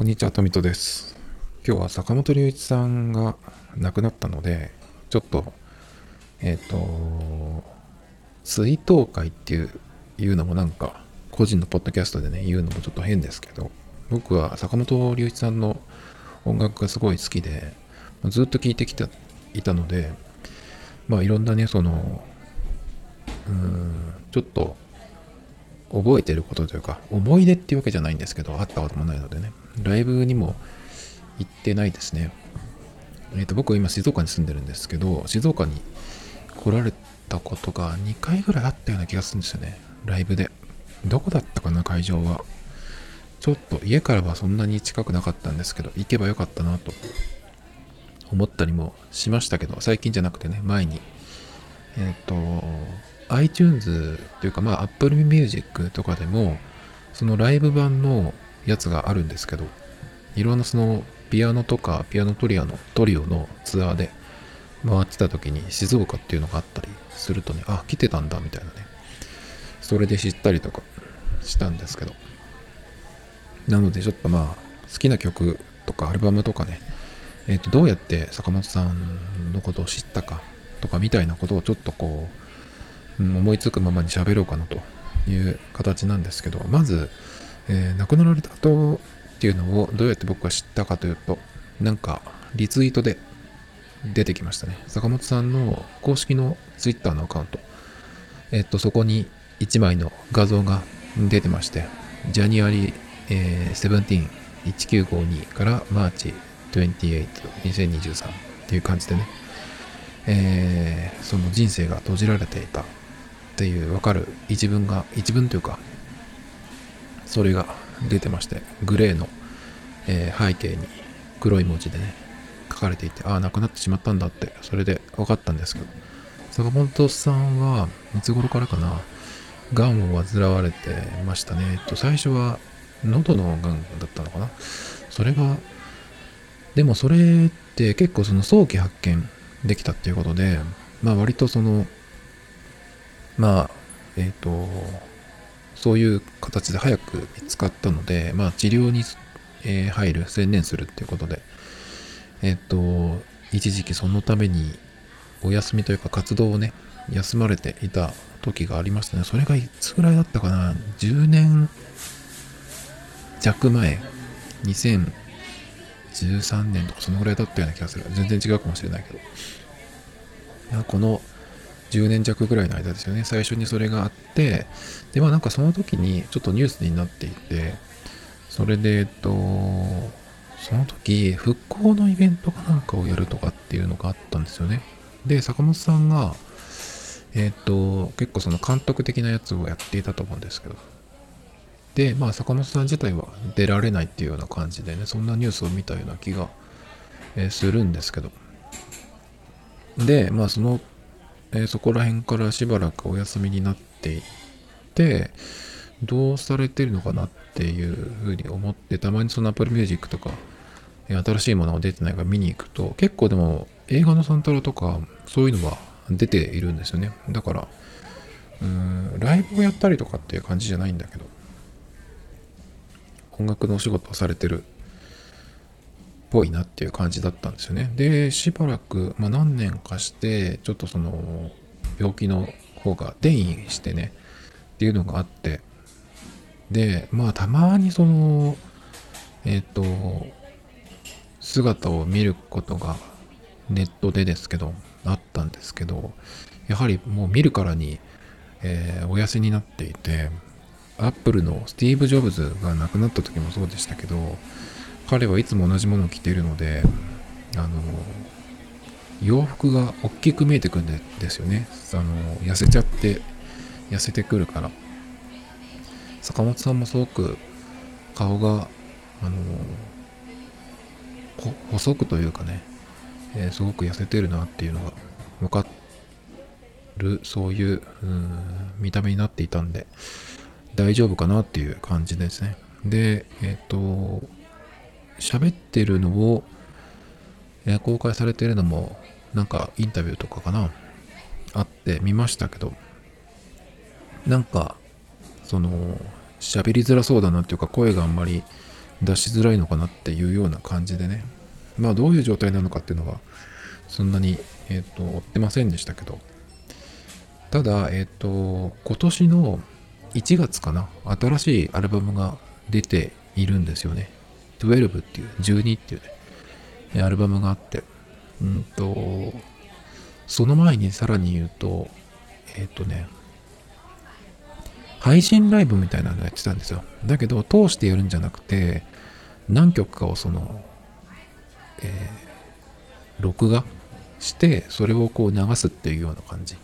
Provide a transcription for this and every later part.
こんにちは、とみとです。今日は坂本龍一さんが亡くなったので、ちょっと、えっ、と、追悼会っていういうのもなんか、個人のポッドキャストでね、言うのもちょっと変ですけど、僕は坂本龍一さんの音楽がすごい好きで、ずっと聴いてきていたので、まあいろんなね、その、うん、ちょっと、覚えてることというか、思い出っていうわけじゃないんですけど、会ったこともないのでね、ライブにも行ってないですね。えっ、と、僕は今静岡に住んでるんですけど、静岡に来られたことが2回ぐらいあったような気がするんですよね、ライブで。どこだったかな、会場は。ちょっと家からはそんなに近くなかったんですけど、行けばよかったなと思ったりもしましたけど、最近じゃなくてね、前に。えっ、と、iTunes というか、まあ Apple Music とかでも、そのライブ版のやつがあるんですけど、いろんなそのピアノとかピアノトリアのトリオのツアーで回ってた時に静岡っていうのがあったりするとね、あ、来てたんだみたいなね。それで知ったりとかしたんですけど。なのでちょっとまあ、好きな曲とかアルバムとかね、えっ、と、どうやって坂本さんのことを知ったかとかみたいなことをちょっとこう、うん思いつくままに喋ろうかなという形なんですけど、まず、えー亡くなられた後っていうのをどうやって僕が知ったかというと、なんかリツイートで出てきましたね。坂本さんの公式の Twitter のアカウント。えっと、そこに1枚の画像が出てまして、ジャニアリー、えー、171952からマーチ28、2023っていう感じでね、えーその人生が閉じられていたっていうわかる一文が、一文というか、それが出てまして、グレーの、えー背景に黒い文字でね、書かれていて、ああ、亡くなってしまったんだって、それで分かったんですけど、坂本さんはいつ頃からかな、がんを患われてましたね。えっと、最初は喉のがんだったのかな。それが、でもそれって結構その早期発見できたっていうことで、まあ割とその、まあ、えっ、と、そういう形で早く見つかったので、まあ治療に、えー入る、専念するっていうことで、えっ、と、一時期そのためにお休みというか活動をね、休まれていた時がありましたね。それがいつぐらいだったかな ?10 年弱前、2013年とかそのぐらいだったような気がする。全然違うかもしれないけど。この10年弱ぐらいの間ですよね。最初にそれがあって、で、まあなんかその時にちょっとニュースになっていて、それで、えっと、その時、復興のイベントかなんかをやるとかっていうのがあったんですよね。で、坂本さんが、えっと、結構その監督的なやつをやっていたと思うんですけど。で、まあ坂本さん自体は出られないっていうような感じでね、そんなニュースを見たような気が、するんですけど。で、まあその、えーそこら辺からしばらくお休みになっていて、どうされてるのかなっていうふうに思って、たまにその Apple Music とか、え新しいものが出てないか見に行くと、結構でも映画のサントラとか、そういうのは出ているんですよね。だから、うーん、ライブをやったりとかっていう感じじゃないんだけど、音楽のお仕事をされてるぽいなっていう感じだったんですよね。で、しばらく、まあ何年かして、ちょっとその、病気の方が転移してね、っていうのがあって、で、まあたまにその、えっ、と、姿を見ることがネットでですけど、あったんですけど、やはりもう見るからに、えーお痩せになっていて、アップルのスティーブ・ジョブズが亡くなった時もそうでしたけど、彼はいつも同じものを着ているので、あの、洋服が大きく見えてくるんですよね。あの、痩せちゃって、痩せてくるから。坂本さんもすごく顔が、あの、細くというかね、えーすごく痩せてるなっていうのが分かる、そういう、う見た目になっていたんで、大丈夫かなっていう感じですね。で、えっ、と、喋ってるのを、え公開されてるのも、なんかインタビューとかかな、あって見ましたけど、なんか、その、喋りづらそうだなっていうか、声があんまり出しづらいのかなっていうような感じでね。まあどういう状態なのかっていうのはそんなに、えっ、と追ってませんでしたけど。ただえっ、と今年の1月かな？新しいアルバムが出ているんですよね。12っていう12っていうねアルバムがあってうんとその前にさらに言うとえっ、とね配信ライブみたいなのやってたんですよ。だけど、通してやるんじゃなくて、何曲かをその、えー、録画して、それをこう流すっていうような感じ。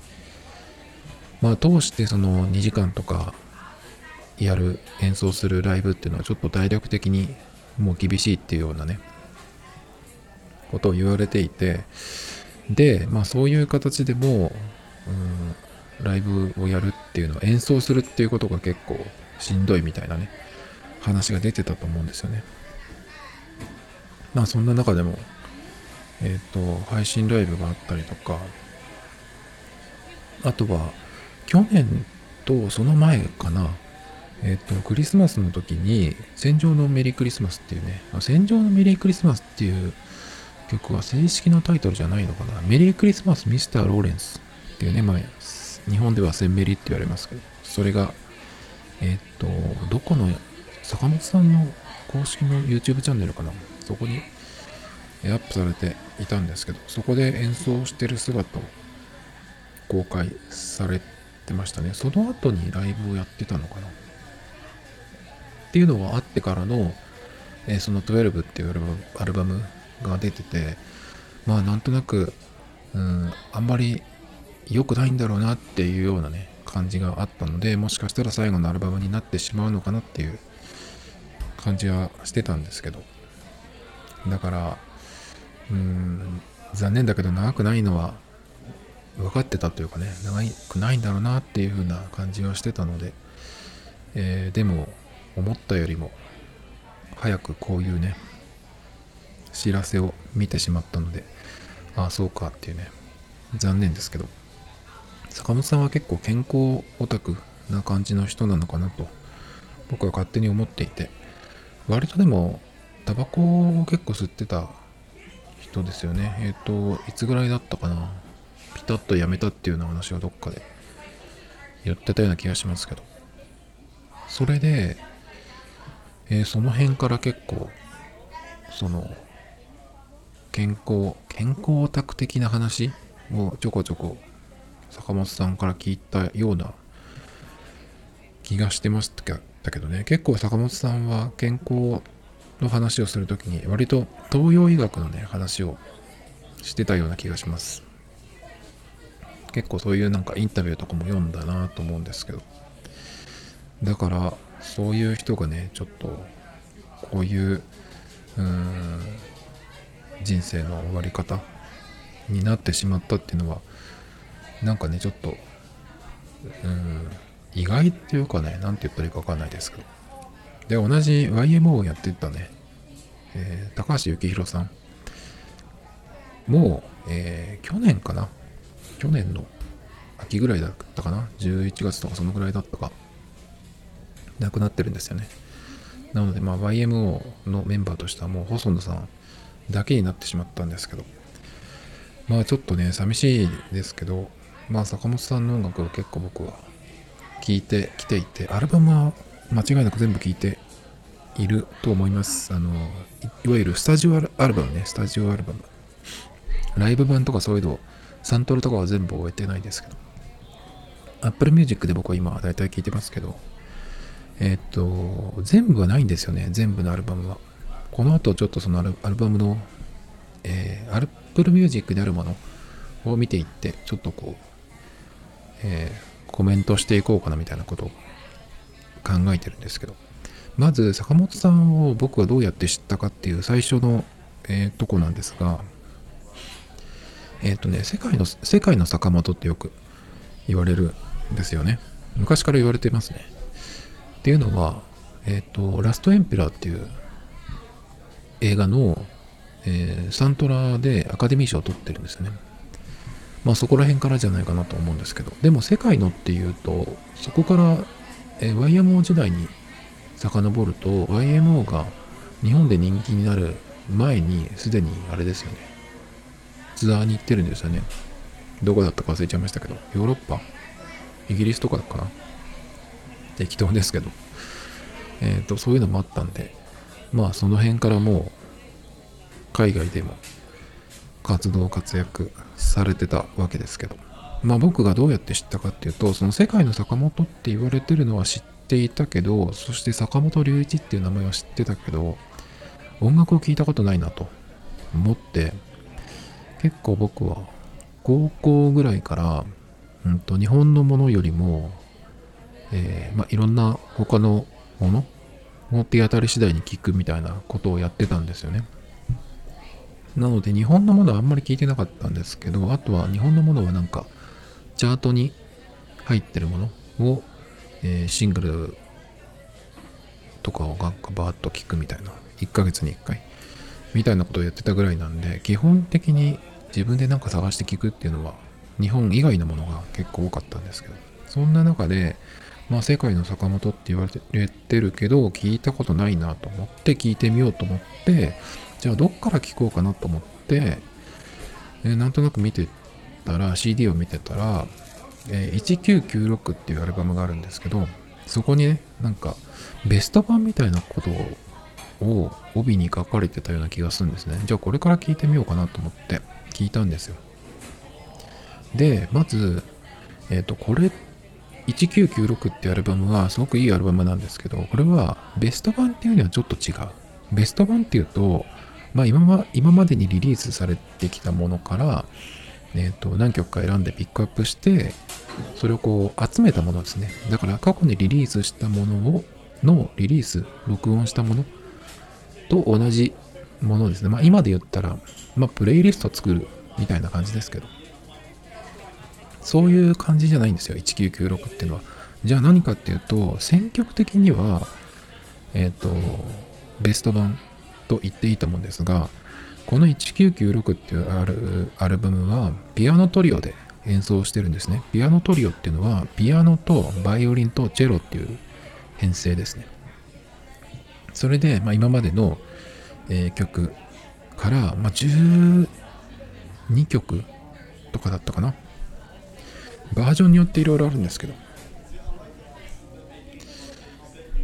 まあ、通してその2時間とかやる、演奏するライブっていうのはちょっと体力的にもう厳しいっていうようなね、ことを言われていて、で、まあそういう形でも、うん、ライブをやるっていうのは演奏するっていうことが結構しんどいみたいなね話が出てたと思うんですよね。まあそんな中でもえっ、ー、と配信ライブがあったりとかあとは去年とその前かなえっ、とクリスマスの時に戦場のメリークリスマスっていうね戦場のメリークリスマスっていう曲は正式なタイトルじゃないのかなメリークリスマスミスター・ローレンスっていうね、まあ、日本ではセンメリって言われますけど、それが、えっ、と、どこの、坂本さんの公式の YouTube チャンネルかな、そこにアップされていたんですけど、そこで演奏してる姿を公開されてましたね。その後にライブをやってたのかな。っていうのがあってからの、えー、その12っていうアルバムが出てて、まあなんとなく、うん、あんまり良くないんだろうなっていうようなね、感じがあったので、もしかしたら最後のアルバムになってしまうのかなっていう感じはしてたんですけど。だから、うん、残念だけど長くないのは分かってたというかね、長くないんだろうなっていう風な感じはしてたので、えー、でも、思ったよりも早くこういうね、知らせを見てしまったので、ああ、そうかっていうね、残念ですけど。坂本さんは結構健康オタクな感じの人なのかなと僕は勝手に思っていて割とでもタバコを結構吸ってた人ですよねえっ、ー、といつぐらいだったかなピタッとやめたっていうような話をどっかで言ってたような気がしますけどそれで、えー、その辺から結構その健康健康オタク的な話をちょこちょこ坂本さんから聞いたような気がしてましたけどね。結構坂本さんは健康の話をするときに割と東洋医学のね話をしてたような気がします。結構そういうなんかインタビューとかも読んだなと思うんですけど。だからそういう人がねちょっとこういううん人生の終わり方になってしまったっていうのはなんかね、ちょっと、うん、意外っていうかね、なんて言ったらいいかわかんないですけど。で、同じ YMO をやってたね、えー、高橋幸宏さんもう、えー、去年かな？去年の秋ぐらいだったかな ?11 月とかそのぐらいだったか。亡くなってるんですよね。なので、まあ、YMO のメンバーとしてはもう細野さんだけになってしまったんですけど、まあちょっとね、寂しいですけど、まあ坂本さんの音楽を結構僕は聴いてきていて、アルバムは間違いなく全部聴いていると思います。あの、いわゆるスタジオアルバムね、スタジオアルバム。ライブ版とかそういうの、サントルとかは全部終えてないですけど。Apple Music で僕は今大体聴いてますけど、えっと、全部はないんですよね、全部のアルバムは。この後ちょっとそのアルバムの、えー、Apple Music であるものを見ていって、ちょっとこう、えー、コメントしていこうかなみたいなことを考えてるんですけど、まず坂本さんを僕はどうやって知ったかっていう最初の、えー、とこなんですが、えっ、とね、世界の、世界の坂本ってよく言われるんですよね。昔から言われてますね。っていうのは、えっ、ー、と、ラストエンペラーっていう映画の、えー、サントラでアカデミー賞を取ってるんですよね。まあそこら辺からじゃないかなと思うんですけど、でも世界のっていうと、そこから、えー、YMO 時代に遡ると、YMO が日本で人気になる前にすでにあれですよね。ツアーに行ってるんですよね。どこだったか忘れちゃいましたけど。ヨーロッパ？イギリスとかかな？適当ですけど。えっ、ー、とそういうのもあったんでまあその辺からもう海外でも活動活躍されてたわけですけど。まあ僕がどうやって知ったかっていうとその世界の坂本って言われてるのは知っていたけどそして坂本龍一っていう名前は知ってたけど音楽を聴いたことないなと思って結構僕は高校ぐらいから、うんと、日本のものよりも、えー、まあ、いろんな他のものを手当たり次第に聞くみたいなことをやってたんですよね。なので日本のものはあんまり聞いてなかったんですけど、あとは日本のものはなんかチャートに入ってるものを、えー、シングルとかをなんかバーッと聞くみたいな。1ヶ月に1回。みたいなことをやってたぐらいなんで、基本的に自分でなんか探して聞くっていうのは日本以外のものが結構多かったんですけど、そんな中で、まあ世界の坂本って言われてるけど、聞いたことないなと思って聞いてみようと思って、じゃあどっから聞こうかなと思って、えー、なんとなく見てたら、CD を見てたら、えー、1996っていうアルバムがあるんですけど、そこにね、なんかベスト版みたいなことを帯に書かれてたような気がするんですね。じゃあこれから聞いてみようかなと思って聞いたんですよ。で、まず、えっ、ー、と、これっ、1996ってアルバムはすごくいいアルバムなんですけど、これはベスト版っていうにはちょっと違う。ベスト版っていうと、まあ今ま今までにリリースされてきたものから、え、ー、と、何曲か選んでピックアップして、それをこう集めたものですね。だから過去にリリースしたものを、のリリース、録音したものと同じものですね。まあ今で言ったら、まあプレイリスト作るみたいな感じですけど。そういう感じじゃないんですよ。1996っていうのは。じゃあ何かっていうと、選曲的には、えっ、ー、と、ベスト版と言っていいと思うんですが、この1996っていうアルバムは、ピアノトリオで演奏してるんですね。ピアノトリオっていうのは、ピアノとバイオリンとチェロっていう編成ですね。それで、まあ、今までの、えー、曲から、まあ、12曲とかだったかな。バージョンによっていろいろあるんですけど、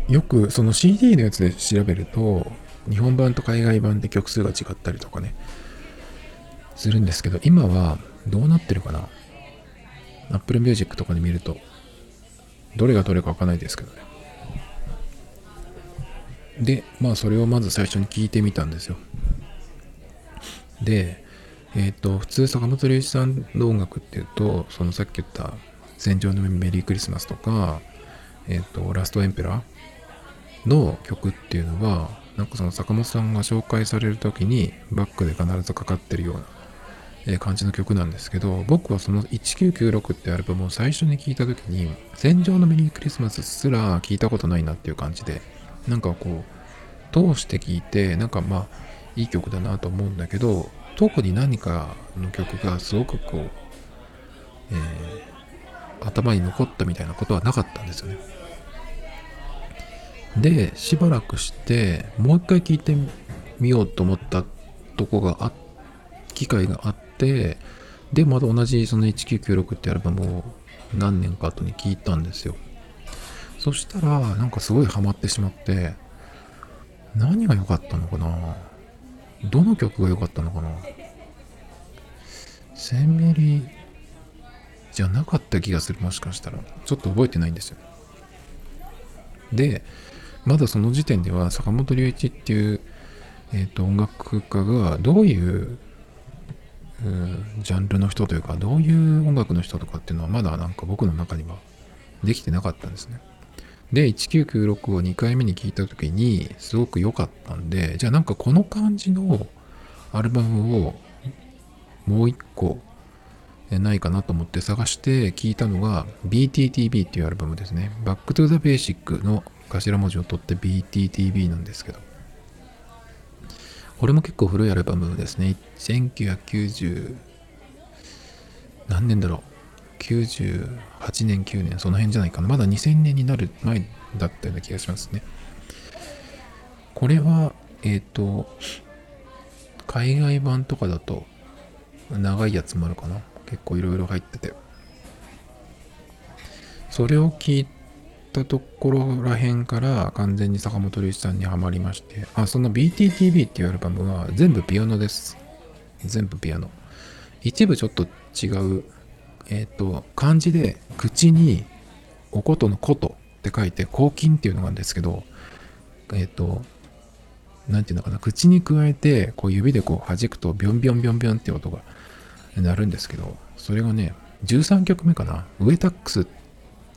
よくその CD のやつで調べると、日本版と海外版で曲数が違ったりとかね、するんですけど、今はどうなってるかな ?Apple Music とかで見ると、どれがどれかわかんないですけどね。で、まあそれをまず最初に聞いてみたんですよ。で、えっ、ー、と、普通坂本龍一さんの音楽っていうと、そのさっき言った戦場のメリークリスマスとか、えっ、ー、と、ラストエンペラーの曲っていうのは、なんかその坂本さんが紹介される時にバックで必ずかかってるような、え感じの曲なんですけど、僕はその1996ってアルバムを最初に聴いた時に、戦場のメリークリスマスすら聞いたことないなっていう感じで、なんかこう、通して聴いて、なんかまあ、いい曲だなと思うんだけど、特に何かの曲がすごくこう、えー、頭に残ったみたいなことはなかったんですよね。で、しばらくして、もう一回聴いてみようと思ったとこがあ、機会があって、で、また同じその1996ってアルバムを何年か後に聴いたんですよ。そしたら、なんかすごいハマってしまって、何が良かったのかなどの曲が良かったのかな？センメリじゃなかった気がする。もしかしたら。ちょっと覚えてないんですよ。で、まだその時点では坂本龍一っていう、えーと、音楽家がどういうジャンルの人というかどういう音楽の人とかっていうのはまだなんか僕の中にはできてなかったんですね。で、1996を2回目に聞いた時にすごく良かったんで、じゃあなんかこの感じのアルバムをもう一個ないかなと思って探して聞いたのが BTTB っていうアルバムですね。Back to the Basic の頭文字を取って BTTB なんですけど。これも結構古いアルバムですね。1990何年だろう。98年、9年、その辺じゃないかな。まだ2000年になる前だったような気がしますね。これは、えっ、ー、と、海外版とかだと、長いやつもあるかな。結構いろいろ入ってて。それを聞いたところらへんから完全に坂本龍一さんにはまりまして、あ、その BTTV っていうアルバムは全部ピアノです。全部ピアノ。一部ちょっと違う、えっ、ー、と、漢字で口におことのことって書いて、抗菌っていうのがあるんですけど、えっ、ー、と、なんていうのかな、口に加えて、こう指でこう弾くと、ビョンビョンビョンビョンって音が鳴るんですけど、それがね、13曲目かな、ウエタックス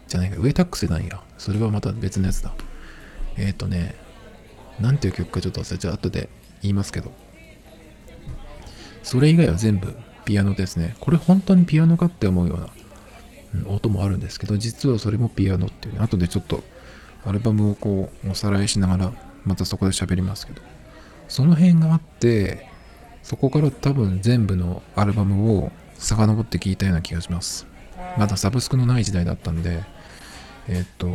じゃないか、ウェイタックスないや。それはまた別のやつだ。えっ、ー、とね、なんていう曲かちょっと忘れちゃう。後で言いますけど。それ以外は全部ピアノですね。これ本当にピアノかって思うような、音もあるんですけど、実はそれもピアノっていう、ね、後でちょっとアルバムをこうおさらいしながら、またそこで喋りますけど、その辺があって、そこから多分全部のアルバムを遡って聞いたような気がします。まだサブスクのない時代だったんで、えっ、と、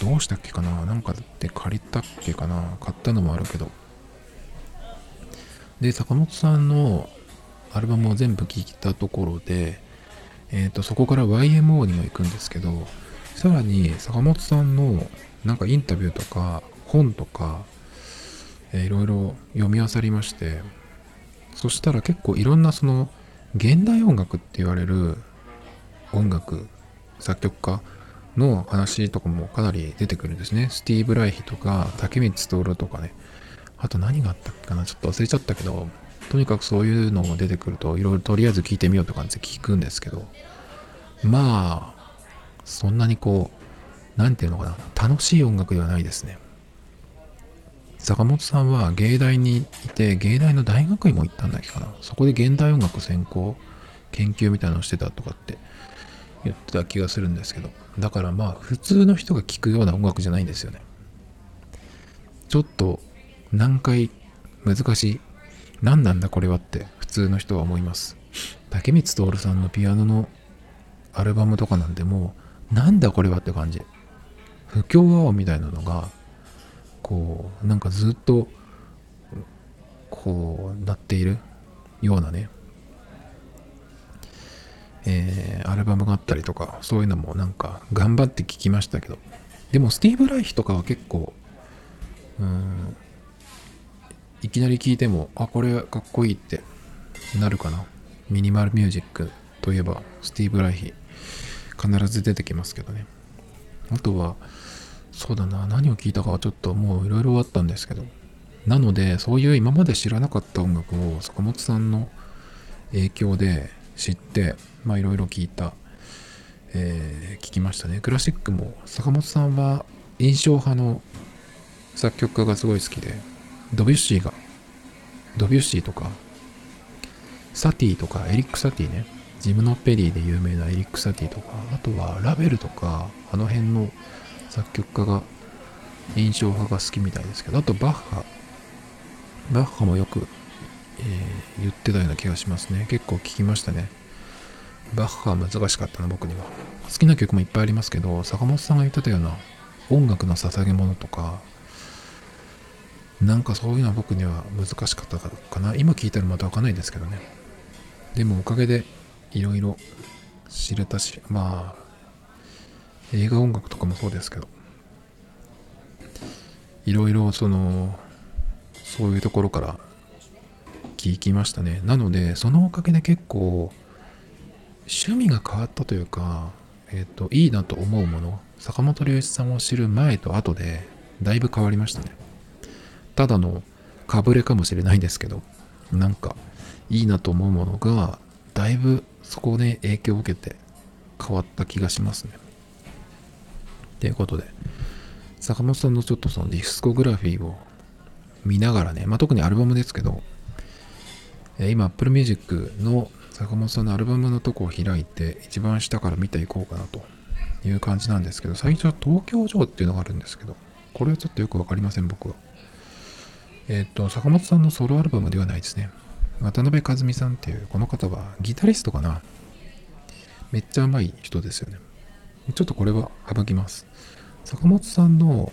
どうしたっけかな？なんかで借りたっけかな？買ったのもあるけど。で、坂本さんのアルバムを全部聴いたところで、えっ、と、そこから YMO にも行くんですけど、さらに坂本さんのなんかインタビューとか本とか、えー、いろいろ読み漁りまして、そしたら結構いろんなその現代音楽って言われる音楽作曲家の話とかもかなり出てくるんですね。スティーブ・ライヒとか、竹光徹とかね。あと何があったっけかなちょっと忘れちゃったけど、とにかくそういうのも出てくると、いろいろとりあえず聞いてみようとかって聞くんですけど、まあ、そんなにこう、なんていうのかな、楽しい音楽ではないですね。坂本さんは芸大にいて、芸大の大学院も行ったんだっけかな。そこで現代音楽専攻、研究みたいなのをしてたとかって言ってた気がするんですけど。だからまあ普通の人が聴くような音楽じゃないんですよね。ちょっと難解、難しい。何なんだこれはって普通の人は思います。竹光徹さんのピアノのアルバムとかなんでもうなんだこれはって感じ。不協和音みたいなのがこうなんかずっとこうなっているようなねえー、アルバムがあったりとか、そういうのもなんか頑張って聴きましたけど、でもスティーブ・ライヒとかは結構、うん、いきなり聴いても、あ、これかっこいいってなるかな。ミニマルミュージックといえば、スティーブ・ライヒ、必ず出てきますけどね。あとは、そうだな、何を聴いたかはちょっともういろいろあったんですけど、なので、そういう今まで知らなかった音楽を坂本さんの影響で知って、まあいろいろ聞いた、えー、聞きましたね。クラシックも坂本さんは印象派の作曲家がすごい好きで、ドビュッシーが、ドビュッシーとか、サティとか、エリック・サティね、ジムノ・ペリーで有名なエリック・サティとか、あとはラベルとか、あの辺の作曲家が印象派が好きみたいですけど、あとバッハ、バッハもよく、えー、言ってたような気がしますね。結構聞きましたね。バッハは難しかったな、僕には。好きな曲もいっぱいありますけど、坂本さんが言ってたような音楽の捧げ物とか、なんかそういうのは僕には難しかったかな。今聞いたらまたわかんないですけどね。でもおかげでいろいろ知れたし、まあ、映画音楽とかもそうですけど、いろいろその、そういうところから聞きましたね。なので、そのおかげで結構、趣味が変わったというか、えっ、ー、と、いいなと思うもの、坂本龍一さんを知る前と後で、だいぶ変わりましたね。ただのかぶれかもしれないんですけど、なんか、いいなと思うものが、だいぶそこで影響を受けて変わった気がしますね。ということで、坂本さんのちょっとそのディスコグラフィーを見ながらね、まあ、特にアルバムですけど、え今 Apple Music の坂本さんのアルバムのとこを開いて、一番下から見ていこうかなという感じなんですけど、最初は東京城っていうのがあるんですけど、これはちょっとよくわかりません、僕は。えっ、ー、と、坂本さんのソロアルバムではないですね。渡辺和美さんっていう、この方はギタリストかな。めっちゃうまい人ですよね。ちょっとこれは省きます。坂本さんの、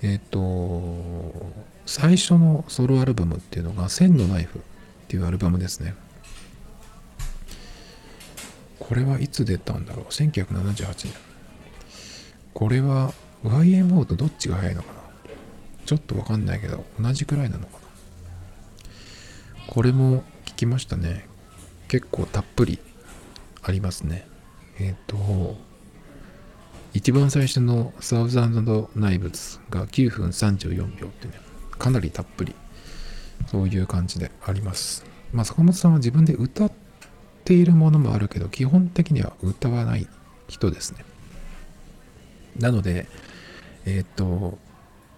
えっ、と、最初のソロアルバムっていうのが、千のナイフっていうアルバムですね。これはいつ出たんだろう ?1978 年。これは YMO とどっちが早いのかな？ちょっとわかんないけど、同じくらいなのかなこれも聞きましたね。結構たっぷりありますね。えっ、と、一番最初のサウザンドナイブズが9分34秒ってね、かなりたっぷり、そういう感じであります。まあ、坂本さんは自分で歌っているものもあるけど、基本的には歌わない人ですね。なので、えっ、と、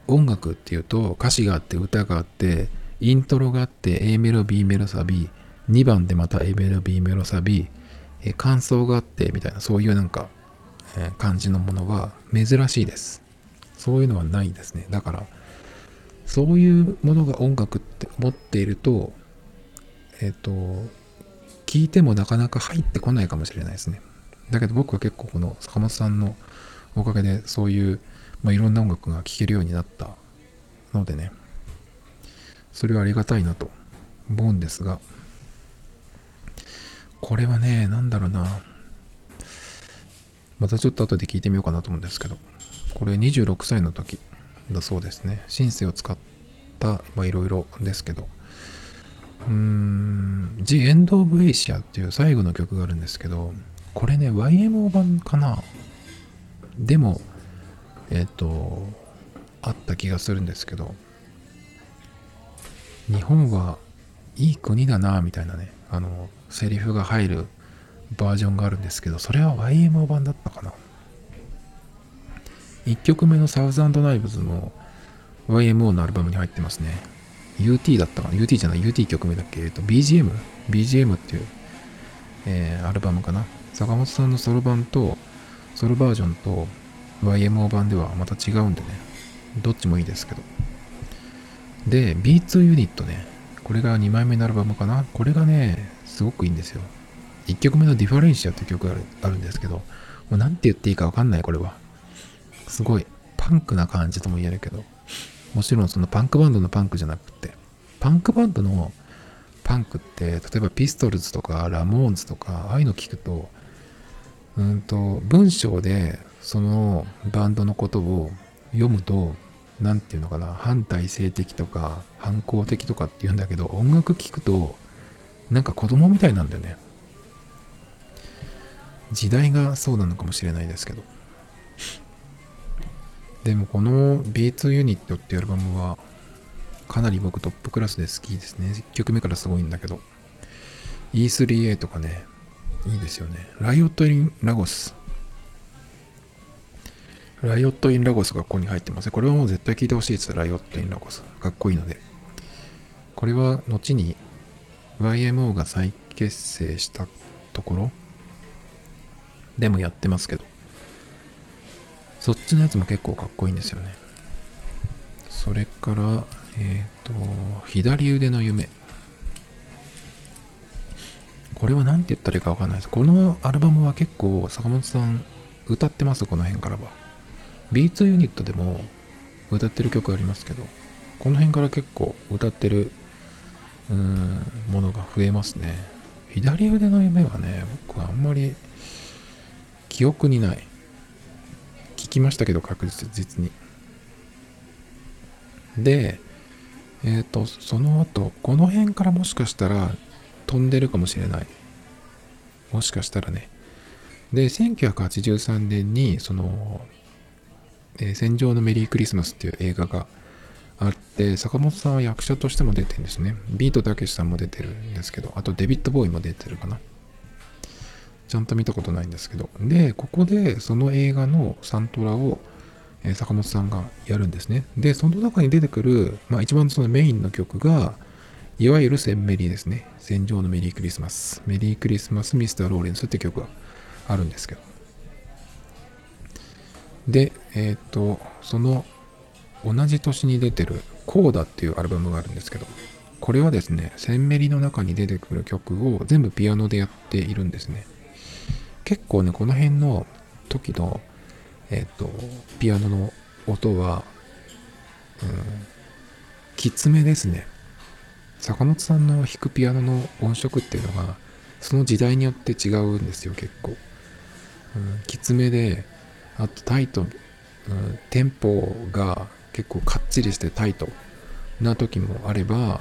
音楽っていうと歌詞があって歌があってイントロがあって A メロ B メロサビ2番でまた A メロ B メロサビ感想があってみたいなそういうなんか感じのものは珍しいです。そういうのはないですね。だから、そういうものが音楽って思っていると、えっ、と、聞いてもなかなか入ってこないかもしれないですね。だけど僕は結構この坂本さんのおかげでそういう、まあ、いろんな音楽が聴けるようになったのでね、それはありがたいなと思うんですが、これはね、なんだろうな、またちょっと後で聞いてみようかなと思うんですけど、これ26歳の時だそうですね。シンセを使った、まあいろいろですけど、うーん、The End of Asia っていう最後の曲があるんですけど、これね、YMO 版かな。でも、えっ、と、あった気がするんですけど、日本はいい国だな、みたいなね、あの、セリフが入るバージョンがあるんですけど、それは YMO 版だったかな。1曲目のサウザンドナイブズも YMO のアルバムに入ってますね。UT だったかな ?UT じゃない、UT 曲目だっけ？えっと、BGM?BGM BGM っていう、えー、アルバムかな。坂本さんのソロ版と、ソロバージョンと YMO 版ではまた違うんでね。どっちもいいですけど。で、B2 ユニットね。これが2枚目のアルバムかな。これがね、すごくいいんですよ。1曲目のディファレンシアって曲があるんですけど、もう何て言っていいかわかんない、これは。すごい、パンクな感じとも言えるけど、もちろんそのパンクバンドのパンクじゃなくて、パンクバンドのパンクって、例えばピストルズとかラモーンズとか、ああいうの聞くと、うんと、文章でそのバンドのことを読むと、何て言うのかな、反体制的とか反抗的とかって言うんだけど、音楽聴くと、なんか子供みたいなんだよね。時代がそうなのかもしれないですけど。でもこの B2 ユニットってアルバムはかなり僕トップクラスで好きですね。1曲目からすごいんだけど。E3A とかね、いいですよね。 Riot in Lagos。Riot in Lagos がここに入ってますね。これはもう絶対聴いてほしいです。 Riot in Lagos。かっこいいので。これは後に YMO が再結成したところでもやってますけど、そっちのやつも結構かっこいいんですよね。それから、えっ、ー、と、左腕の夢。これは何て言ったらいいかわかんないです。このアルバムは結構坂本さん歌ってます、この辺からは。B2 ユニットでも歌ってる曲ありますけど、この辺から結構歌ってる、うん、ものが増えますね。左腕の夢はね、僕はあんまり記憶にない。聞きましたけど、確実に。で、えっ、ー、と、その後、この辺からもしかしたら飛んでるかもしれない。もしかしたらね。で、1983年に、その、えー、戦場のメリークリスマスっていう映画があって、坂本さんは役者としても出てるんですね。ビートたけしさんも出てるんですけど、あとデビッド・ボーイも出てるかな。ちゃんと見たことないんですけど。で、ここでその映画のサントラを、え、坂本さんがやるんですね。で、その中に出てくる、まあ一番そのメインの曲が、いわゆるセンメリーですね。戦場のメリークリスマス。メリークリスマスミスターローレンスって曲があるんですけど。で、えっ、ー、と、その同じ年に出てるコーダっていうアルバムがあるんですけど、これはですね、センメリの中に出てくる曲を全部ピアノでやっているんですね。結構ね、この辺の時の、えっ、ー、と、ピアノの音は、うんきつめですね坂本さんの弾くピアノの音色っていうのがその時代によって違うんですよ結構、うん、きつめであとタイト、うん、テンポが結構かっちりしてタイトな時もあれば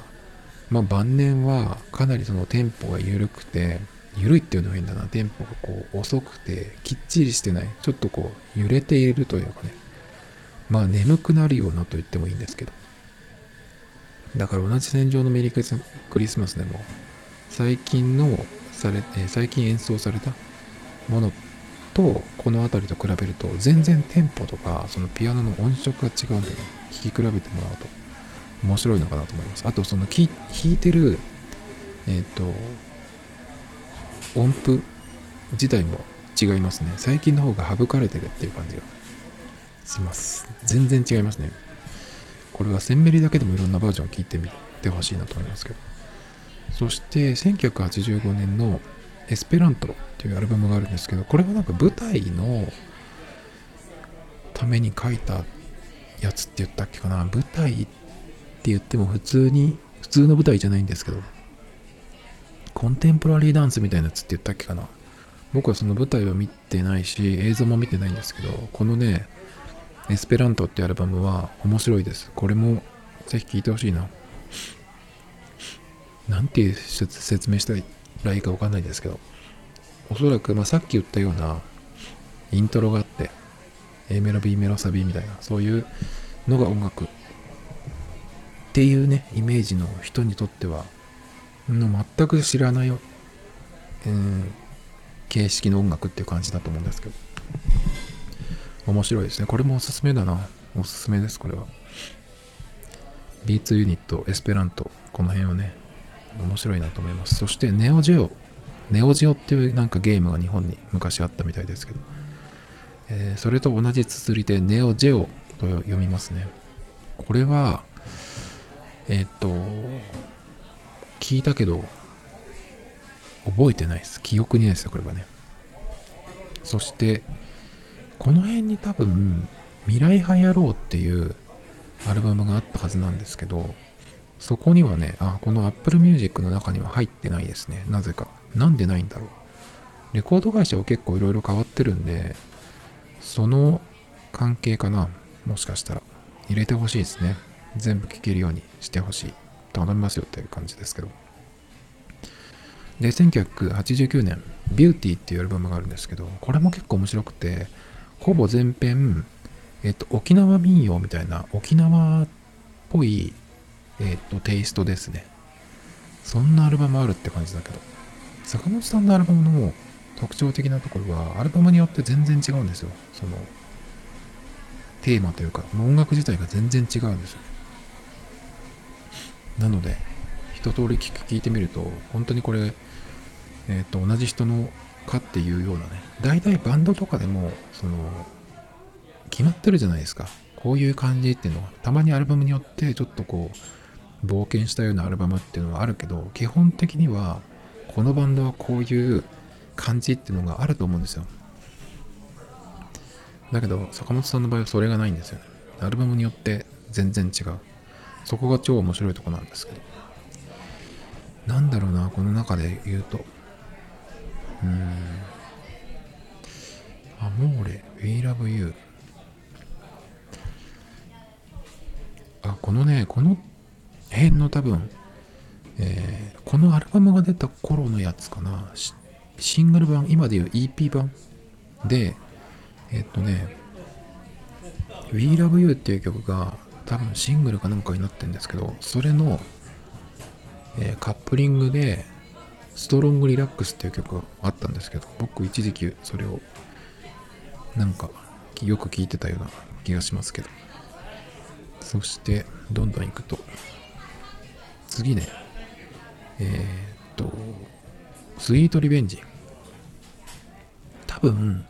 まあ晩年はかなりそのテンポが緩くて緩いっていうのがいいんだな。テンポがこう遅くてきっちりしてない。ちょっとこう揺れているというかね。まあ眠くなるようなと言ってもいいんですけど。だから同じ戦場のメリークリスマスでも最近のされ、え最近演奏されたものっとこの辺りと比べると全然テンポとかそのピアノの音色が違うんでね。聴き比べてもらうと。面白いのかなと思います。あとその弾いてるえっ、ー、と音符自体も違いますね。最近の方が省かれてるっていう感じがします。全然違いますね。これはセンメリだけでもいろんなバージョンを聞いてみてほしいなと思いますけど。そして1985年のエスペラントっていうアルバムがあるんですけどこれはなんか舞台のために書いたやつって言ったっけかな？舞台って言っても普通に普通の舞台じゃないんですけどコンテンポラリーダンスみたいなやつって言ったっけかな？僕はその舞台は見てないし映像も見てないんですけどこのねエスペラントってアルバムは面白いです。これもぜひ聴いてほしいな。なんて説明したい？いかわかんないですけどおそらく、まあ、さっき言ったようなイントロがあって A メロ B メロサビみたいなそういうのが音楽っていうねイメージの人にとってはの全く知らないよ、えー、形式の音楽っていう感じだと思うんですけど面白いですね。これもおすすめだな。おすすめですこれは。B2 ユニットエスペラントこの辺はね。面白いなと思いますそしてネオジオネオジオっていうなんかゲームが日本に昔あったみたいですけど、えー、それと同じ綴りでネオジオと読みますねこれはえー、っと聞いたけど、覚えてないです。記憶にないですよ、これはね。そして、この辺に多分、未来派野郎っていうアルバムがあったはずなんですけど、そこにはね、あ、この Apple Music の中には入ってないですね。なぜか。なんでないんだろう。レコード会社は結構いろいろ変わってるんで、その関係かな。もしかしたら。入れてほしいですね。全部聴けるようにしてほしい。頼みますよっていう感じですけど。で、1989年、ビューティーっていうアルバムがあるんですけど、これも結構面白くて、ほぼ全編、えっと、沖縄民謡みたいな、沖縄っぽい、えっと、テイストですね。そんなアルバムあるって感じだけど、坂本さんのアルバムの特徴的なところは、アルバムによって全然違うんですよ。その、テーマというか、音楽自体が全然違うんですよね。なので一通り聞く聞いてみると本当にこれ、えー、と同じ人のかっていうようなね大体バンドとかでもその決まってるじゃないですかこういう感じっていうのはたまにアルバムによってちょっとこう冒険したようなアルバムっていうのはあるけど基本的にはこのバンドはこういう感じっていうのがあると思うんですよだけど坂本さんの場合はそれがないんですよねアルバムによって全然違うそこが超面白いとこなんですけど。なんだろうな、この中で言うと。うーん。アモーレ、We Love You。あ、このね、この辺の多分、えー、このアルバムが出た頃のやつかな。シングル版、今でいう EP 版で、えっとね、We Love You っていう曲が多分シングルかなんかになってるんですけど、それの、えー、カップリングで、ストロングリラックスっていう曲があったんですけど、僕一時期それを、なんか、よく聴いてたような気がしますけど。そして、どんどん行くと、次ね、えー、っと、スイートリベンジ。多分、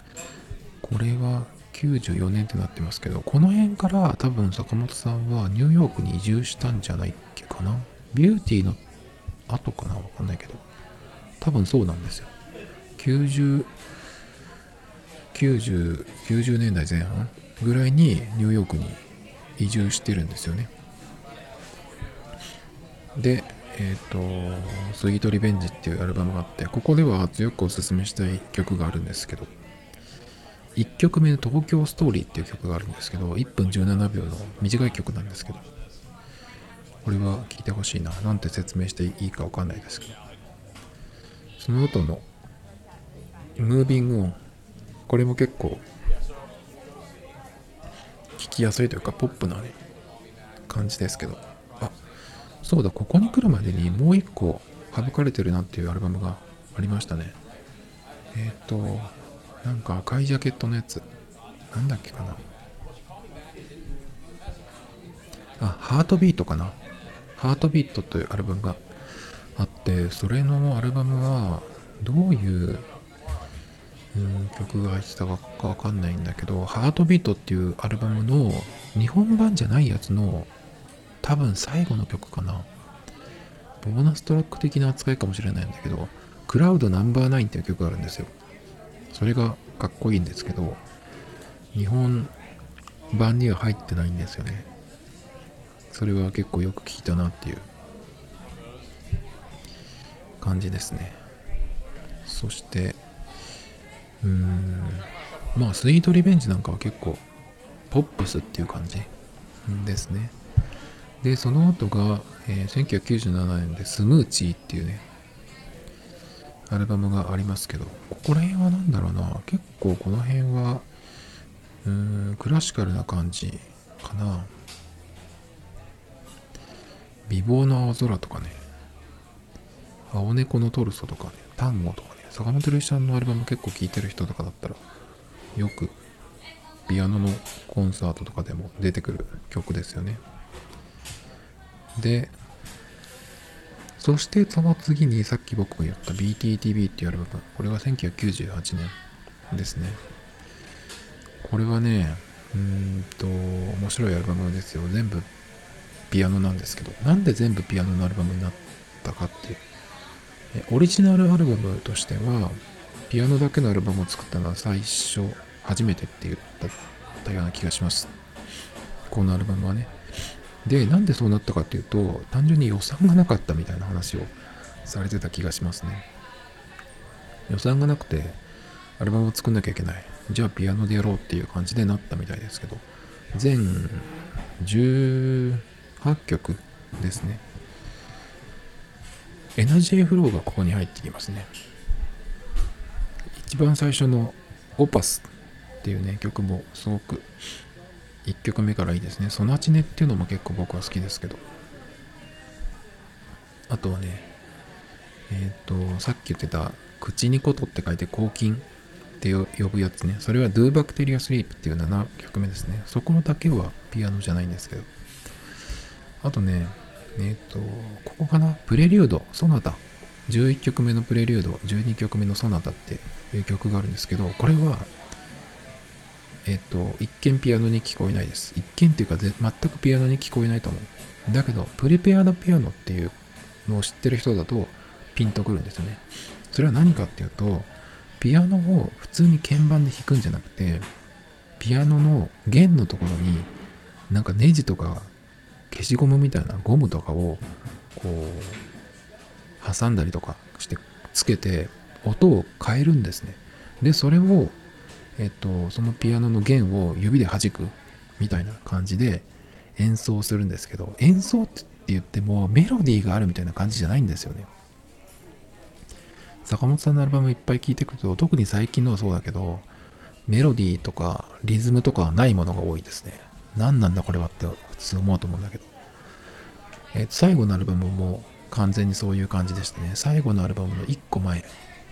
これは94年ってなってますけど、この辺から多分坂本さんはニューヨークに移住したんじゃないっけかな。ビューティーの後かなわかんないけど。多分そうなんですよ。90、90、90年代前半ぐらいにニューヨークに移住してるんですよね。で、えっ、ー、と、スイートリベンジっていうアルバムがあって、ここでは強くおすすめしたい曲があるんですけど、1曲目の東京ストーリーっていう曲があるんですけど、1分17秒の短い曲なんですけど、これは聴いてほしいな。なんて説明していいかわかんないですけど。その後の、ムービングオン。これも結構、聴きやすいというか、ポップな、感じですけど。そうだ、ここに来るまでにもう一個省かれてるなっていうアルバムがありましたね。えっ、ー、と、なんか赤いジャケットのやつ。なんだっけかな。あ、ハートビートかな。ハートビートというアルバムがあって、それのアルバムはどういううん曲が入ってたかわかんないんだけど、ハートビートっていうアルバムの日本版じゃないやつの多分最後の曲かな。ボーナストラック的な扱いかもしれないんだけど、クラウドナンバーナインっていう曲があるんですよ。それがかっこいいんですけど、日本版には入ってないんですよね。それは結構よく聞いたなっていう感じですね。そして、うーん、まあ、スイートリベンジなんかは結構、ポップスっていう感じですね。で、その後が、えー、1997年でスムーチーっていうね、アルバムがありますけど、ここら辺は何だろうな、結構この辺は、うーん、クラシカルな感じかな。美貌の青空とかね、青猫のトルソとかね、タンゴとかね、坂本龍一さんのアルバム結構聴いてる人とかだったら、よくピアノのコンサートとかでも出てくる曲ですよね。で、そしてその次にさっき僕が言った BTTB っていうアルバム、これは1998年ですね。これはね、うんと、面白いアルバムですよ。全部ピアノなんですけど、なんで全部ピアノのアルバムになったかっていう。オリジナルアルバムとしては、ピアノだけのアルバムを作ったのは最初、初めてって言ったような気がします。このアルバムはね。で、なんでそうなったかっていうと、単純に予算がなかったみたいな話をされてた気がしますね。予算がなくて、アルバムを作んなきゃいけない。じゃあピアノでやろうっていう感じでなったみたいですけど、全18曲ですね。エナジーフローがここに入ってきますね。一番最初のオパスっていうね、曲もすごく1曲目からいいですね。ソナチネっていうのも結構僕は好きですけど。あとはね、えっ、ー、と、さっき言ってた、口にことって書いて抗菌って呼ぶやつね。それは Do Bacteria Sleep っていう7曲目ですね。そこだけはピアノじゃないんですけど。あとね、えっ、ー、と、ここかな？プレリュード、ソナタ。11曲目のプレリュード、12曲目のソナタっていう曲があるんですけど、これはえっ、と、一見ピアノに聞こえないです。一見っていうか全くピアノに聞こえないと思う。だけど、プリペアドピアノっていうのを知ってる人だとピンとくるんですよね。それは何かっていうと、ピアノを普通に鍵盤で弾くんじゃなくて、ピアノの弦のところになんかネジとか消しゴムみたいなゴムとかをこう挟んだりとかしてつけて音を変えるんですね。で、それをえっと、そのピアノの弦を指で弾くみたいな感じで演奏するんですけど、演奏って言ってもメロディーがあるみたいな感じじゃないんですよね。坂本さんのアルバムいっぱい聴いてくると、特に最近のはそうだけど、メロディーとかリズムとかはないものが多いですね。何なんだこれはって普通思うと思うんだけど。えー、最後のアルバムも完全にそういう感じでしたね。最後のアルバムの1個前、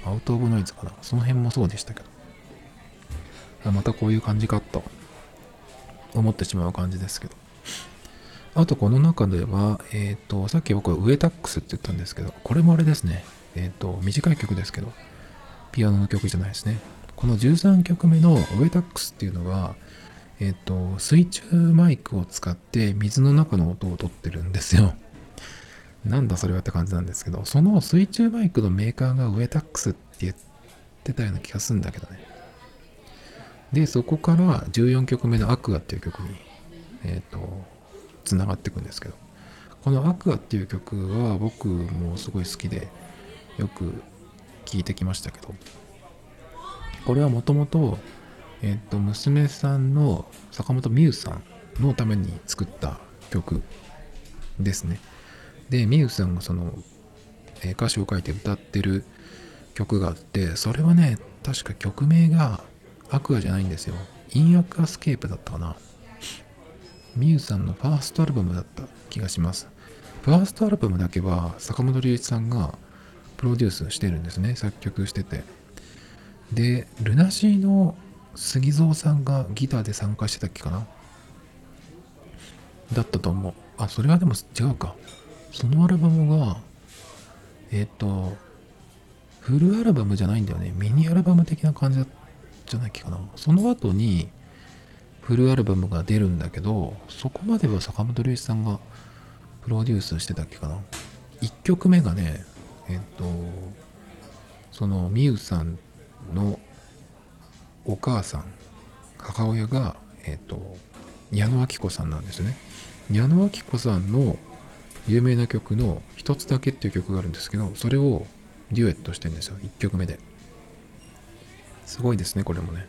アウト・オブ・ノイズかな。その辺もそうでしたけど。またこういう感じかと思ってしまう感じですけど。あとこの中では、えっ、ー、と、さっき僕はウエタックスって言ったんですけど、これもあれですね。えっ、ー、と、短い曲ですけど、ピアノの曲じゃないですね。この13曲目のウエタックスっていうのは、えっ、ー、と、水中マイクを使って水の中の音を取ってるんですよ。なんだそれはって感じなんですけど、その水中マイクのメーカーがウエタックスって言ってたような気がするんだけどね。で、そこから14曲目のアクアっていう曲にえっ、ー、と、つながっていくんですけど、この Aqua っていう曲は僕もすごい好きで、よく聴いてきましたけど、これはもともと、えっ、と、娘さんの坂本美雨さんのために作った曲ですね。で、美雨さんがその、え、歌詞を書いて歌ってる曲があって、それはね、確か曲名が Aqua じゃないんですよ。 in aquascape だったかな。ミユさんのファーストアルバムだった気がします。ファーストアルバムだけは坂本龍一さんがプロデュースしてるんですね。作曲してて。で、ルナシーの杉蔵さんがギターで参加してたっけかなだったと思う。あ、それはでも違うか。そのアルバムが、えっ、ー、と、フルアルバムじゃないんだよね。ミニアルバム的な感じだったじゃないっけかな。その後に、フルアルバムが出るんだけど、そこまでは坂本龍一さんがプロデュースしてたっけかな。1曲目がね、えっと、そのみゆさんのお母さん、母親が、えっと、矢野明子さんなんですね。矢野明子さんの有名な曲の「一つだけ」っていう曲があるんですけど、それをデュエットしてるんですよ、1曲目で。すごいですね、これもね。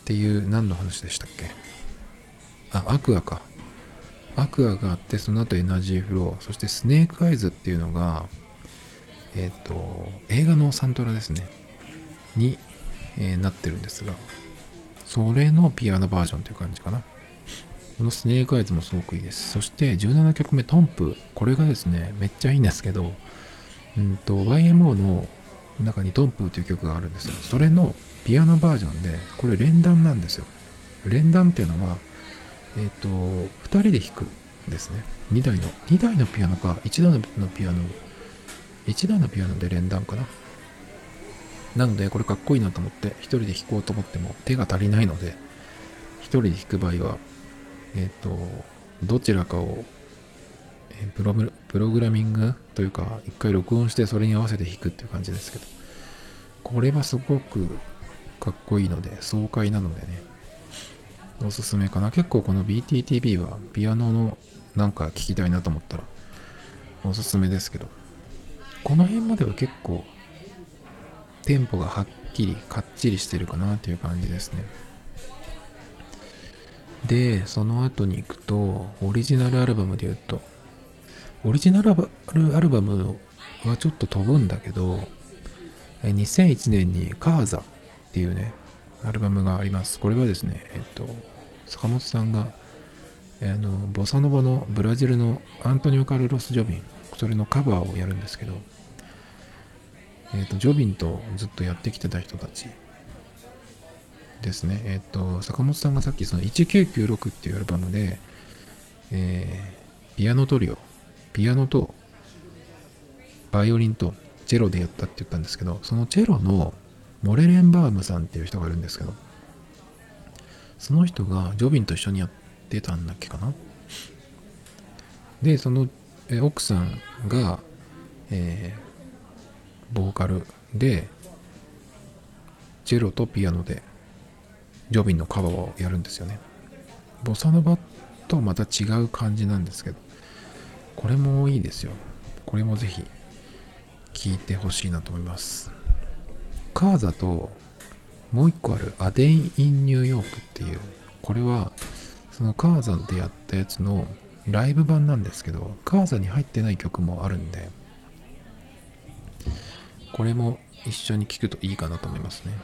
っていう何の話でしたっけ？あ、アクアか。アクアがあって、その後エナジーフロー、そしてスネークアイズっていうのが、えっ、ー、と、映画のサントラですね。に、えー、なってるんですが、それのピアノバージョンという感じかな。このスネークアイズもすごくいいです。そして17曲目、トンプ。これがですね、めっちゃいいんですけど、うんと、YMO の中にトンプーという曲があるんですよ。それのピアノバージョンで、これ連弾なんですよ。連弾っていうのは、えっ、ー、と、2人で弾くんですね。2台の、2台のピアノか、1台のピアノ、1台のピアノで連弾かな。なので、これかっこいいなと思って、1人で弾こうと思っても手が足りないので、1人で弾く場合は、えっ、ー、と、どちらかをプロプログラミングというか、一回録音してそれに合わせて弾くっていう感じですけど、これはすごくかっこいいので、爽快なのでね、おすすめかな。結構この BTTB はピアノのなんか聴きたいなと思ったらおすすめですけど、この辺までは結構テンポがはっきりかっちりしてるかなっていう感じですね。で、その後に行くと、オリジナルアルバムで言うと、オリジナルアルバムはちょっと飛ぶんだけど、2001年にカーザっていうね、アルバムがあります。これはですね、えっと、坂本さんが、あの、ボサノボのブラジルのアントニオ・カルロス・ジョビン、それのカバーをやるんですけど、えっと、ジョビンとずっとやってきてた人たちですね。えっと、坂本さんがさっきその1996っていうアルバムで、えー、ピアノトリオピアノとバイオリンとチェロでやったって言ったんですけど、そのチェロのモレレンバームさんっていう人がいるんですけど、その人がジョビンと一緒にやってたんだっけかな。で、そのえ奥さんが、えー、ボーカルで、チェロとピアノで、ジョビンのカバーをやるんですよね。ボサノバとまた違う感じなんですけど、これもいいですよ。これもぜひ聞いてほしいなと思います。カーザともう一個あるアデイン・イン・ニューヨークっていう、これはそのカーザでやったやつのライブ版なんですけど、カーザに入ってない曲もあるんで、これも一緒に聴くといいかなと思いますね。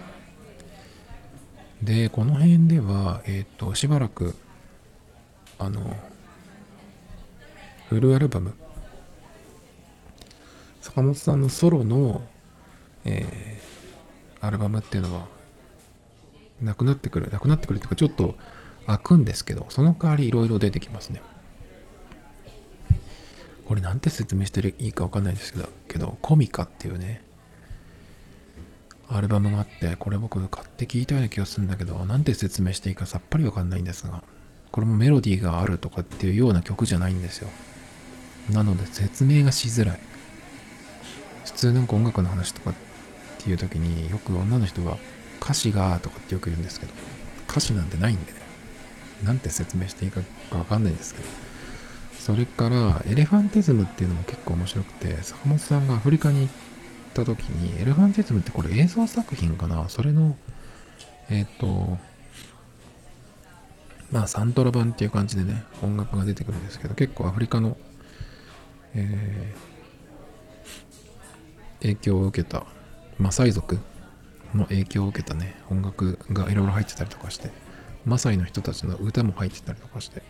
で、この辺では、えっ、ー、と、しばらく、あの、フルアルバム。坂本さんのソロの、えー、アルバムっていうのはなくなってくるなくなってくるっていうかちょっと開くんですけどその代わりいろいろ出てきますね。これなんて説明していいかわかんないですけどけどコミカっていうねアルバムがあってこれ僕買って聞いたような気がするんだけどなんて説明していいかさっぱりわかんないんですがこれもメロディーがあるとかっていうような曲じゃないんですよ。なので説明がしづらい。普通なんか音楽の話とかっていう時によく女の人が歌詞がとかってよく言うんですけど、歌詞なんてないんでね。なんて説明していいかわかんないんですけど。それから、エレファンティズムっていうのも結構面白くて、坂本さんがアフリカに行った時に、エレファンティズムってこれ映像作品かな？それの、えっ、ー、と、まあサントラ版っていう感じでね、音楽が出てくるんですけど、結構アフリカの、えー、影響を受けた、マサイ族の影響を受けたね、音楽がいろいろ入ってたりとかして、マサイの人たちの歌も入ってたりとかして、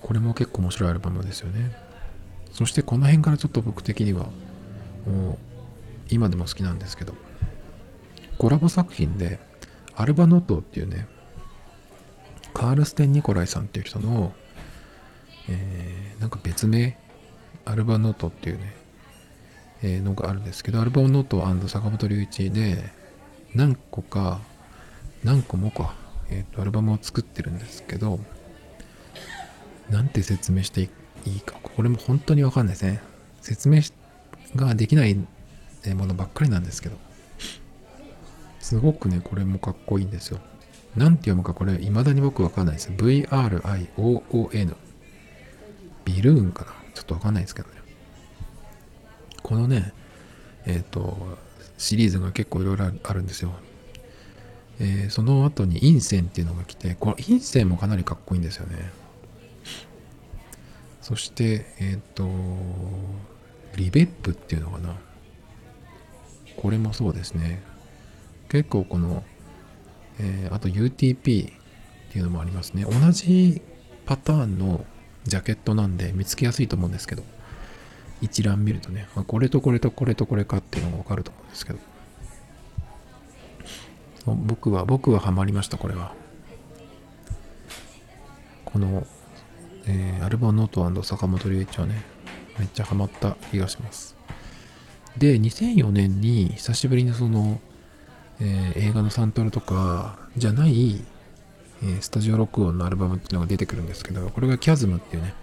これも結構面白いアルバムですよね。そしてこの辺からちょっと僕的には、もう今でも好きなんですけど、コラボ作品で、アルバノットっていうね、カールステン・ニコライさんっていう人の、えー、なんか別名、アルバノートっていうね、えー、のがあるんですけど、アルバノート坂本龍一で、何個か、何個もか、えっ、ー、と、アルバムを作ってるんですけど、なんて説明していいか、これも本当にわかんないですね。説明ができないものばっかりなんですけど、すごくね、これもかっこいいんですよ。なんて読むかこれ、未だに僕わかんないです。VRIOON。ビルーンかな？ちょっとわかんないですけどね。このね、えっ、ー、と、シリーズが結構いろいろあるんですよ。えー、その後に陰線っていうのが来て、この陰線もかなりかっこいいんですよね。そして、えっ、ー、と、リベップっていうのかな？これもそうですね。結構この、えー、あと UTP っていうのもありますね。同じパターンのジャケットなんで見つけやすいと思うんですけど、一覧見るとね、あこれとこれとこれとこれかっていうのがわかると思うんですけど、僕は、僕はハマりました、これは。この、えー、アルバノート坂本龍一はね、めっちゃハマった気がします。で、2004年に久しぶりにその、えー、映画のサントラとかじゃない、え、スタジオ録音のアルバムっていうのが出てくるんですけど、これがキャズムっていうね、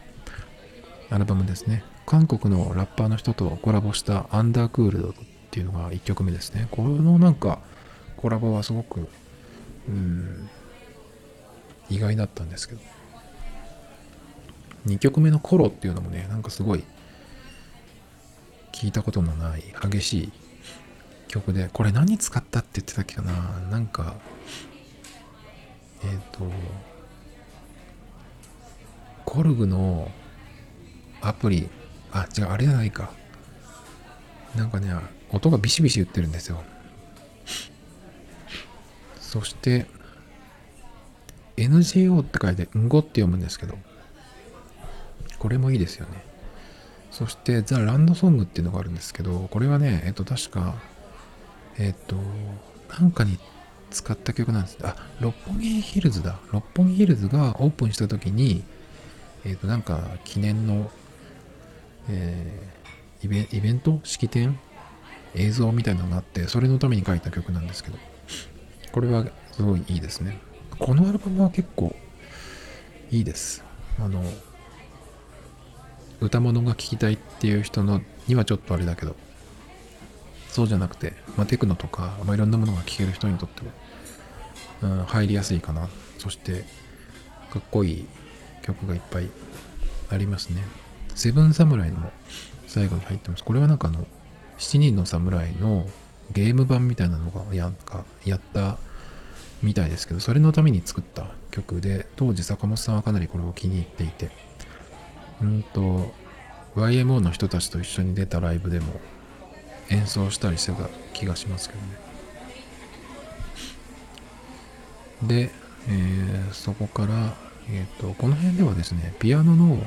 アルバムですね。韓国のラッパーの人とコラボしたアンダークールドっていうのが1曲目ですね。このなんかコラボはすごく、うん、意外だったんですけど。2曲目の頃っていうのもね、なんかすごい聞いたことのない激しい曲で、これ何使ったって言ってたっけかな？なんか、えっ、ー、と、コルグのアプリ、あ、違う、あれじゃないか。なんかね、音がビシビシ言ってるんですよ。そして、NGO って書いて、んごって読むんですけど、これもいいですよね。そして、ザ・ランドソングっていうのがあるんですけど、これはね、えっと、確か、えっ、と、なんかに使った曲なんです。あ、六本木ヒルズだ。六本木ヒルズがオープンした時に、えっ、と、なんか記念の、えー、イベイベント？式典？映像みたいなのがあって、それのために書いた曲なんですけど、これはすごいいいですね。このアルバムは結構いいです。あの、歌物が聴きたいっていう人のにはちょっとあれだけど、そうじゃなくて、まあ、テクノとか、まあ、いろんなものが聴ける人にとっても、うん、入りやすいかな。そして、かっこいい曲がいっぱいありますね。セブンサムライも最後に入ってます。これはなんかあの、7人の侍のゲーム版みたいなのがやかやったみたいですけど、それのために作った曲で、当時坂本さんはかなりこれを気に入っていて、うんと、YMO の人たちと一緒に出たライブでも演奏したりしてた気がしますけどね。で、えー、そこから、えっ、ー、と、この辺ではですね、ピアノの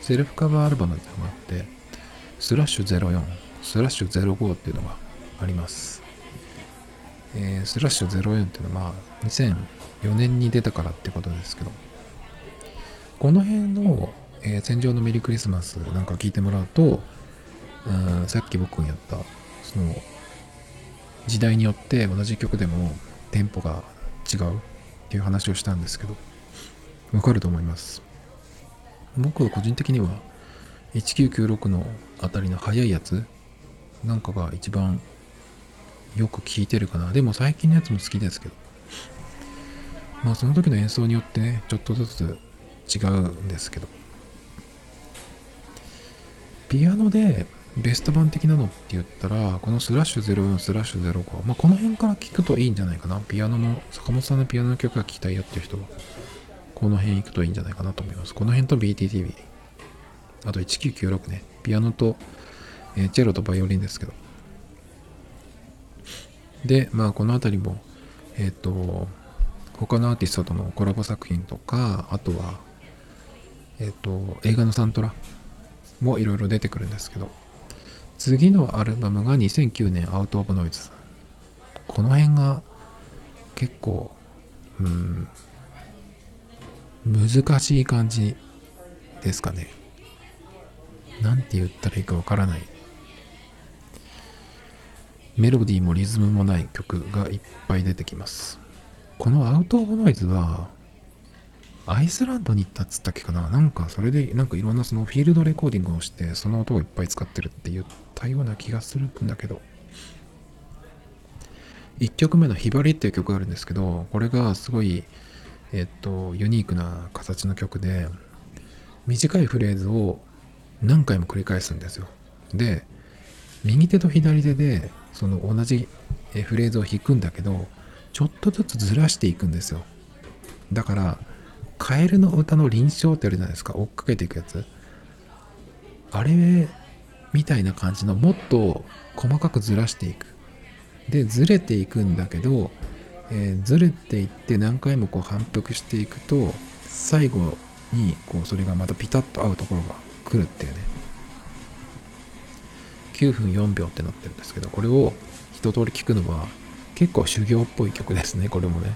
セルフカバーアルバムっていうのがあって、スラッシュ04、スラッシュ05っていうのがあります。えー、スラッシュ04っていうのは、まあ、2004年に出たからってことですけど、この辺の、えー、戦場のメリークリスマスなんか聞いてもらうと、うん、さっき僕がやったその時代によって同じ曲でもテンポが違うっていう話をしたんですけどわかると思います。僕は個人的には1996のあたりの速いやつなんかが一番よく聴いてるかな。でも最近のやつも好きですけど。まあその時の演奏によってね、ちょっとずつ違うんですけど。ピアノでベスト版的なのって言ったら、このスラッシュ04スラッシュ05、まあこの辺から聞くといいんじゃないかな。ピアノの、坂本さんのピアノの曲が聴きたいよっていう人は、この辺行くといいんじゃないかなと思います。この辺と BTTV。あと1996ね。ピアノと、えー、チェロとバイオリンですけど。で、まあこの辺りも、えっ、ー、と、他のアーティストとのコラボ作品とか、あとは、えっ、ー、と、映画のサントラもいろいろ出てくるんですけど、次のアルバムが2009年アウト・オブ・ノイズ。この辺が結構、うん、難しい感じですかね。なんて言ったらいいかわからない。メロディーもリズムもない曲がいっぱい出てきます。このアウト・オブ・ノイズは、アイスランドに行ったっつったっけかななんかそれでなんかいろんなそのフィールドレコーディングをしてその音をいっぱい使ってるって言ってたような気がするんだけど。1曲目の「ひばり」っていう曲があるんですけどこれがすごいえっとユニークな形の曲で短いフレーズを何回も繰り返すんですよ。で右手と左手でその同じフレーズを弾くんだけどちょっとずつずらしていくんですよ。だからカエルの歌の臨床ってあるじゃないですか。追っかけていくやつ。あれみたいな感じのもっと細かくずらしていく。でずれていくんだけど、えー、ずれていって何回もこう反復していくと最後にこうそれがまたピタッと合うところが来るっていうね。9分4秒ってなってるんですけどこれを一通り聞くのは結構修行っぽい曲ですねこれもね。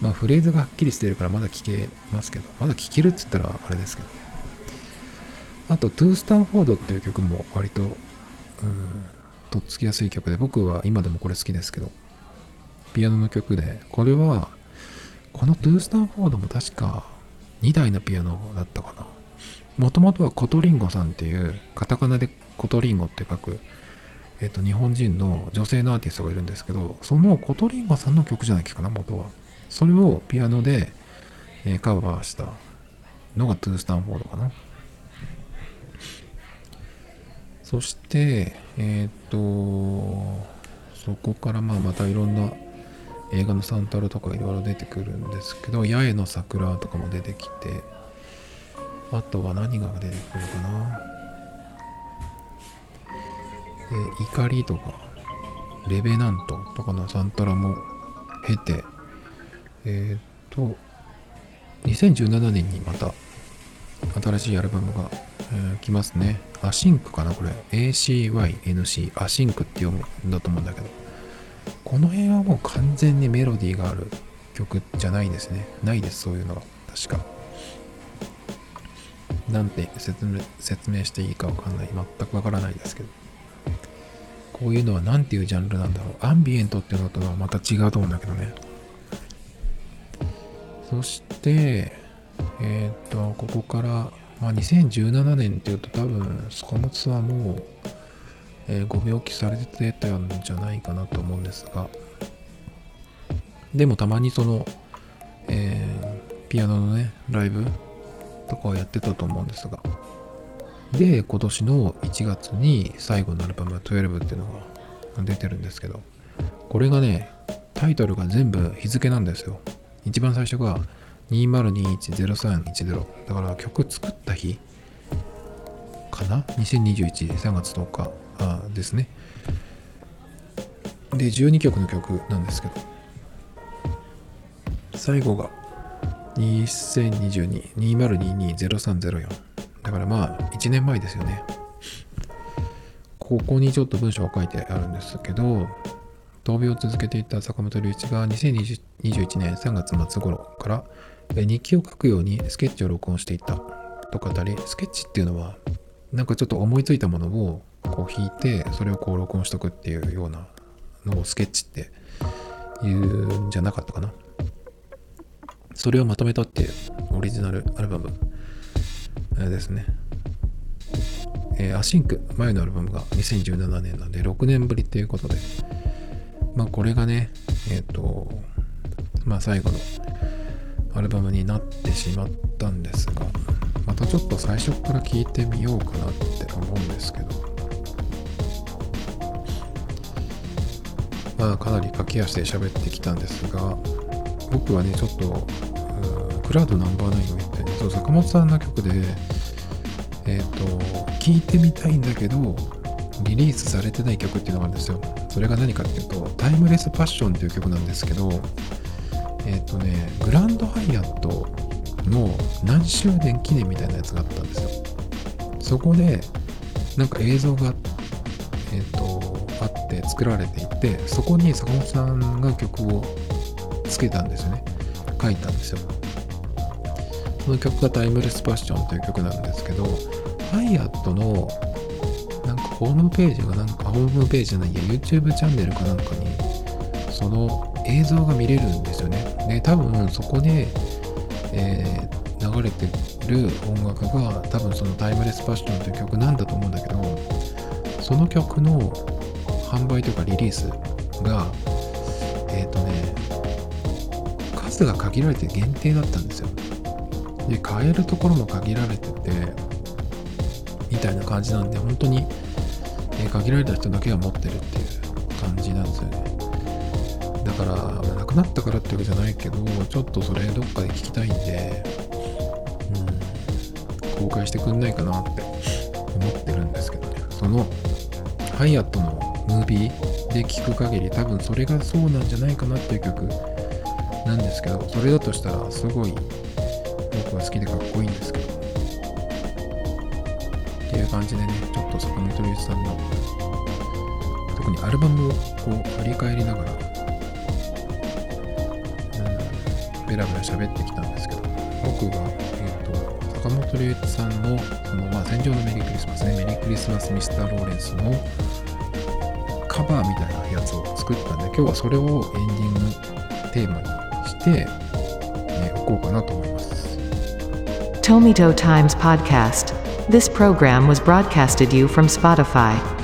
まあフレーズがはっきりしてるからまだ聴けますけど、まだ聴けるっつったらあれですけど。あと、 To Stanford っていう曲も割と、うん、とっつきやすい曲で、僕は今でもこれ好きですけど、ピアノの曲で、これは、この To Stanford も確か2台のピアノだったかな。もともとはコトリンゴさんっていう、カタカナでコトリンゴって書く、えっ、と、日本人の女性のアーティストがいるんですけど、そのコトリンゴさんの曲じゃないかな、元は。それをピアノで、えー、カバーしたのがトゥースタンフォードかな。そして、えっ、と、そこからまあまたいろんな映画のサンタルとかいろいろ出てくるんですけど、八重の桜とかも出てきて、あとは何が出てくるかな。え、怒りとか、レベナントとかのサンタラも経て、えっ、と、2017年にまた新しいアルバムが、えー、来ますね。 async かなこれ。ACYNC。アシンクって読むんだと思うんだけど。この辺はもう完全にメロディーがある曲じゃないですね。ないです、そういうのは。確か。なんて説明説明していいかわかんない。全くわからないですけど。こういうのは何ていうジャンルなんだろう。アンビエントっていうのとはまた違うと思うんだけどね。そして、えっ、ー、と、ここから、まあ、2017年っていうと多分、坂本さんはもう、えー、ご病気されてたんじゃないかなと思うんですが、でもたまにその、えー、ピアノのね、ライブとかをやってたと思うんですが、で、今年の1月に最後のアルバム12っていうのが出てるんですけど、これがね、タイトルが全部日付なんですよ。一番最初が2021-0310だから曲作った日？かな ?2021-3 月10日あですね。で、12曲の曲なんですけど、最後が2022-2022-0304だからまあ1年前ですよね。ここにちょっと文章を書いてあるんですけど、闘病を続けていた坂本龍一が2021年3月末頃から日記を書くようにスケッチを録音していたと語り、スケッチっていうのはなんかちょっと思いついたものをこう弾いてそれをこう録音しとくっていうようなのをスケッチって言うんじゃなかったかな。それをまとめたっていうオリジナルアルバムですね。えー、アシンク、前のアルバムが2017年なんで6年ぶりっていうことで、まあこれがね、えっ、ー、と、まあ最後のアルバムになってしまったんですがまたちょっと最初から聴いてみようかなって思うんですけど。まあかなり駆け足で喋ってきたんですが僕はねちょっとクラウドナンバーナインを言ってねそう坂本さんの曲でえっ、ー、と聴いてみたいんだけどリリースされてない曲っていうのがあるんですよ。それが何かっていうとタイムレスパッションっていう曲なんですけどえっ、ー、とねグランドハイアットの何周年記念みたいなやつがあったんですよ。そこでなんか映像がえっ、ー、とあって作られていてそこに坂本さんが曲をつけたんですよね。書いたんですよ。その曲がタイムレスパッションという曲なんですけどハイアットのなんかホームページがなんかホームページじゃないや YouTube チャンネルかなんかにその映像が見れるんですよね。で多分そこで、えー、流れてる音楽が多分そのタイムレスパッションという曲なんだと思うんだけどその曲の販売というかリリースがえっ、ー、とね数が限られて限定だったんですよ。で買えるところも限られててみたいな感じなんで本当に、え、限られた人だけが持ってるってなったからってわけじゃないけどちょっとそれどっかで聞きたいんでうん公開してくんないかなって思ってるんですけどね。そのハイアットのムービーで聞く限り多分それがそうなんじゃないかなっていう曲なんですけどそれだとしたらすごい僕は好きでかっこいいんですけど。っていう感じでねちょっと坂本龍一さんの特にアルバムをこう振り返りながらベラベラ喋ってきたんですけど僕がえっ、ー、と坂本龍一さんのそのまあ戦場のメリークリスマスねメリークリスマスミスター・ローレンスのカバーみたいなやつを作ったんで今日はそれをエンディングテーマにして、えー、おこうかなと思います Tomito Times Podcast This program was broadcasted you from Spotify.